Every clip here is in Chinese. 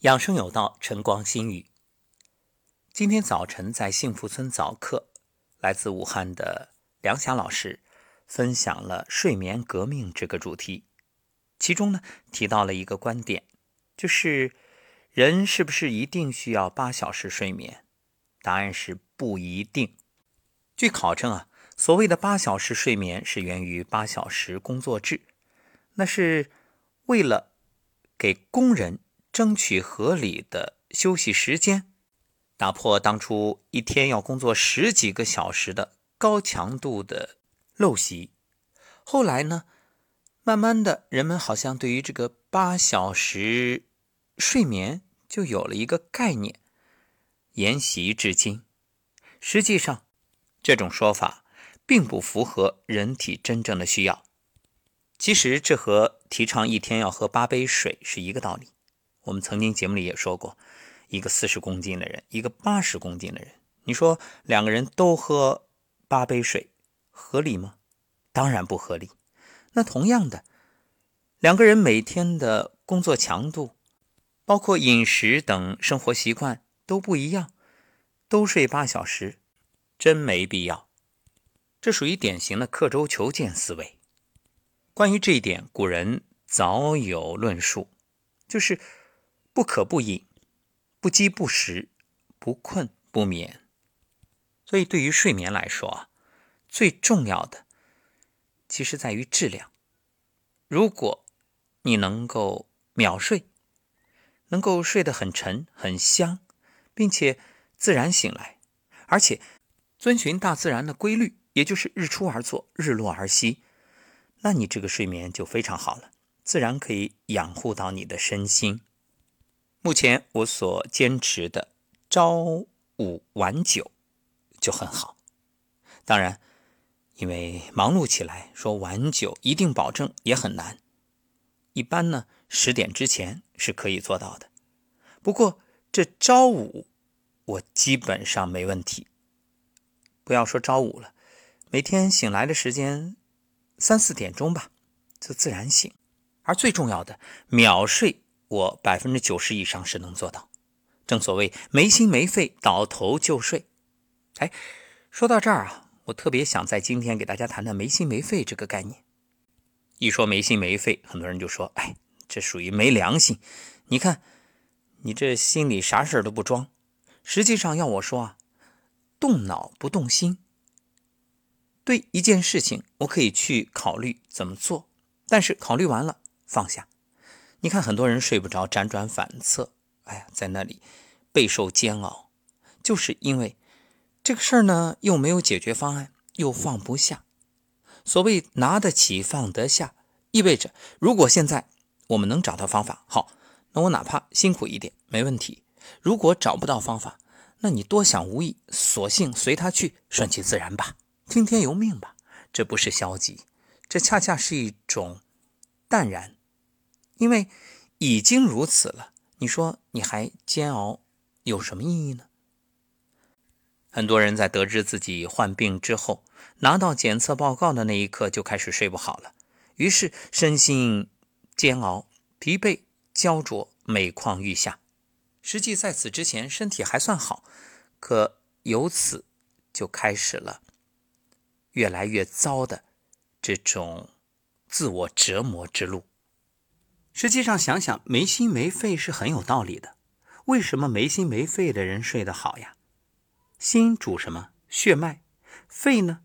养生有道，晨光心语。今天早晨在幸福村早课，来自武汉的梁霞老师分享了“睡眠革命”这个主题，其中呢提到了一个观点，就是人是不是一定需要八小时睡眠？答案是不一定。据考证啊，所谓的八小时睡眠是源于八小时工作制，那是为了给工人。争取合理的休息时间，打破当初一天要工作十几个小时的高强度的陋习。后来呢，慢慢的人们好像对于这个八小时睡眠就有了一个概念，沿袭至今。实际上，这种说法并不符合人体真正的需要。其实，这和提倡一天要喝八杯水是一个道理。我们曾经节目里也说过，一个四十公斤的人，一个八十公斤的人，你说两个人都喝八杯水，合理吗？当然不合理。那同样的，两个人每天的工作强度，包括饮食等生活习惯都不一样，都睡八小时，真没必要。这属于典型的刻舟求剑思维。关于这一点，古人早有论述，就是。不可不饮，不饥不食，不困不眠。所以，对于睡眠来说啊，最重要的其实在于质量。如果你能够秒睡，能够睡得很沉很香，并且自然醒来，而且遵循大自然的规律，也就是日出而作，日落而息，那你这个睡眠就非常好了，自然可以养护到你的身心。目前我所坚持的朝五晚九就很好，当然，因为忙碌起来，说晚九一定保证也很难。一般呢，十点之前是可以做到的。不过这朝五，我基本上没问题。不要说朝五了，每天醒来的时间三四点钟吧，就自然醒。而最重要的，秒睡。我百分之九十以上是能做到，正所谓没心没肺，倒头就睡。哎，说到这儿啊，我特别想在今天给大家谈谈没心没肺这个概念。一说没心没肺，很多人就说：“哎，这属于没良心。”你看，你这心里啥事儿都不装。实际上要我说啊，动脑不动心。对一件事情，我可以去考虑怎么做，但是考虑完了放下。你看，很多人睡不着，辗转反侧，哎呀，在那里备受煎熬，就是因为这个事儿呢，又没有解决方案，又放不下。所谓拿得起放得下，意味着如果现在我们能找到方法，好，那我哪怕辛苦一点没问题。如果找不到方法，那你多想无益，索性随他去，顺其自然吧，听天由命吧。这不是消极，这恰恰是一种淡然。因为已经如此了，你说你还煎熬有什么意义呢？很多人在得知自己患病之后，拿到检测报告的那一刻就开始睡不好了，于是身心煎熬、疲惫、焦灼，每况愈下。实际在此之前身体还算好，可由此就开始了越来越糟的这种自我折磨之路。实际上想想，没心没肺是很有道理的。为什么没心没肺的人睡得好呀？心主什么？血脉。肺呢？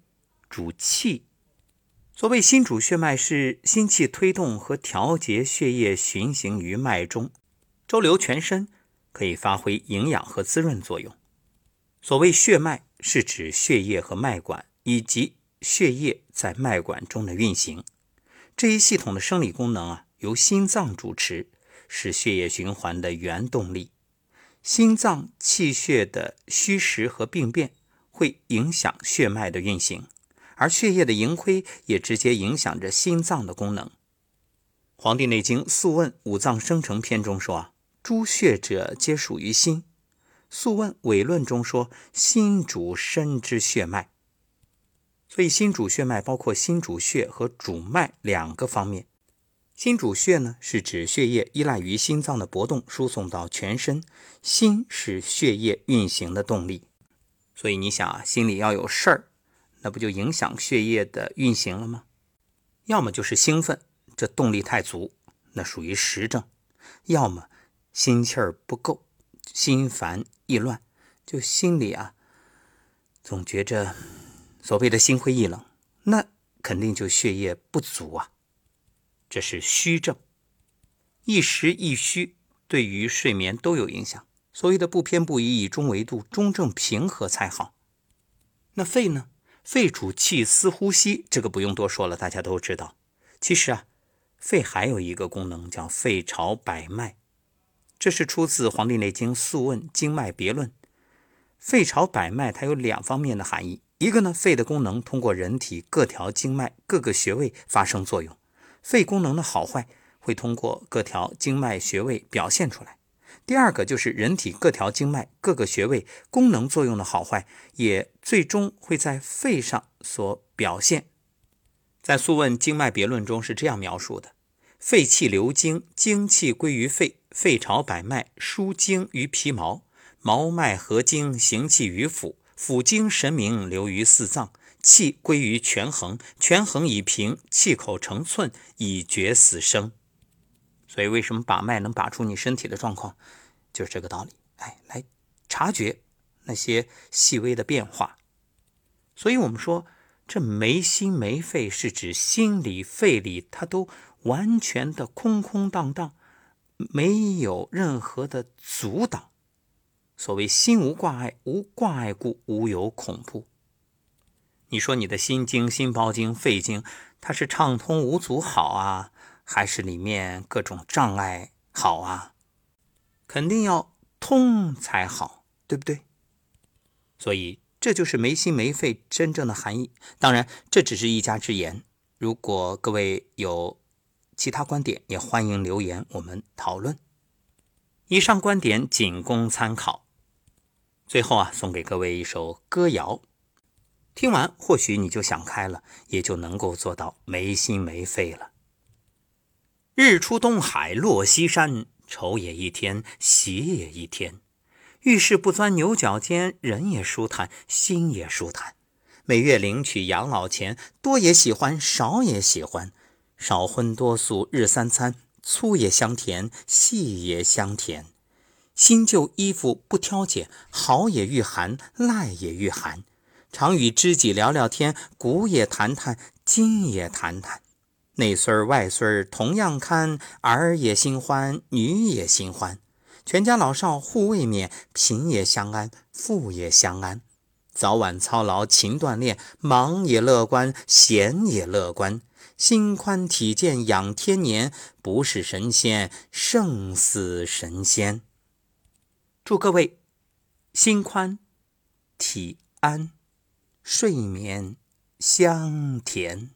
主气。所谓心主血脉，是心气推动和调节血液循行于脉中，周流全身，可以发挥营养和滋润作用。所谓血脉，是指血液和脉管以及血液在脉管中的运行。这一系统的生理功能啊。由心脏主持，是血液循环的原动力。心脏气血的虚实和病变会影响血脉的运行，而血液的盈亏也直接影响着心脏的功能。《黄帝内经·素问·五脏生成篇》中说：“啊，诸血者皆属于心。”《素问·伪论》中说：“心主身之血脉。”所以，心主血脉包括心主血和主脉两个方面。心主血呢，是指血液依赖于心脏的搏动输送到全身，心是血液运行的动力。所以你想啊，心里要有事儿，那不就影响血液的运行了吗？要么就是兴奋，这动力太足，那属于实症；要么心气儿不够，心烦意乱，就心里啊总觉着所谓的心灰意冷，那肯定就血液不足啊。这是虚症，一实一虚对于睡眠都有影响。所谓的不偏不倚，以中为度，中正平和才好。那肺呢？肺主气司呼吸，这个不用多说了，大家都知道。其实啊，肺还有一个功能叫肺朝百脉，这是出自《黄帝内经·素问·经脉别论》。肺朝百脉，它有两方面的含义。一个呢，肺的功能通过人体各条经脉、各个穴位发生作用。肺功能的好坏会通过各条经脉穴位表现出来。第二个就是人体各条经脉、各个穴位功能作用的好坏，也最终会在肺上所表现。在《素问·经脉别论》中是这样描述的：肺气流经，精气归于肺，肺朝百脉，输精于皮毛，毛脉合经，行气于腑，腑经神明流于四脏。气归于权衡，权衡以平，气口成寸，以决死生。所以，为什么把脉能把出你身体的状况，就是这个道理。哎，来察觉那些细微的变化。所以我们说，这没心没肺，是指心里、肺里它都完全的空空荡荡，没有任何的阻挡。所谓心无挂碍，无挂碍故，无有恐怖。你说你的心经、心包经、肺经，它是畅通无阻好啊，还是里面各种障碍好啊？肯定要通才好，对不对？所以这就是没心没肺真正的含义。当然，这只是一家之言。如果各位有其他观点，也欢迎留言，我们讨论。以上观点仅供参考。最后啊，送给各位一首歌谣。听完，或许你就想开了，也就能够做到没心没肺了。日出东海落西山，愁也一天，喜也一天。遇事不钻牛角尖，人也舒坦，心也舒坦。每月领取养老钱，多也喜欢，少也喜欢。少荤多素日三餐，粗也香甜，细也香甜。新旧衣服不挑拣，好也御寒，赖也御寒。常与知己聊聊天，古也谈谈，今也谈谈。内孙儿外孙儿同样看，儿也心欢，女也心欢。全家老少互慰勉，贫也相安，富也相安。早晚操劳勤锻炼，忙也乐观，闲也乐观。心宽体健养天年，不是神仙胜似神仙。祝各位心宽体安。睡眠香甜。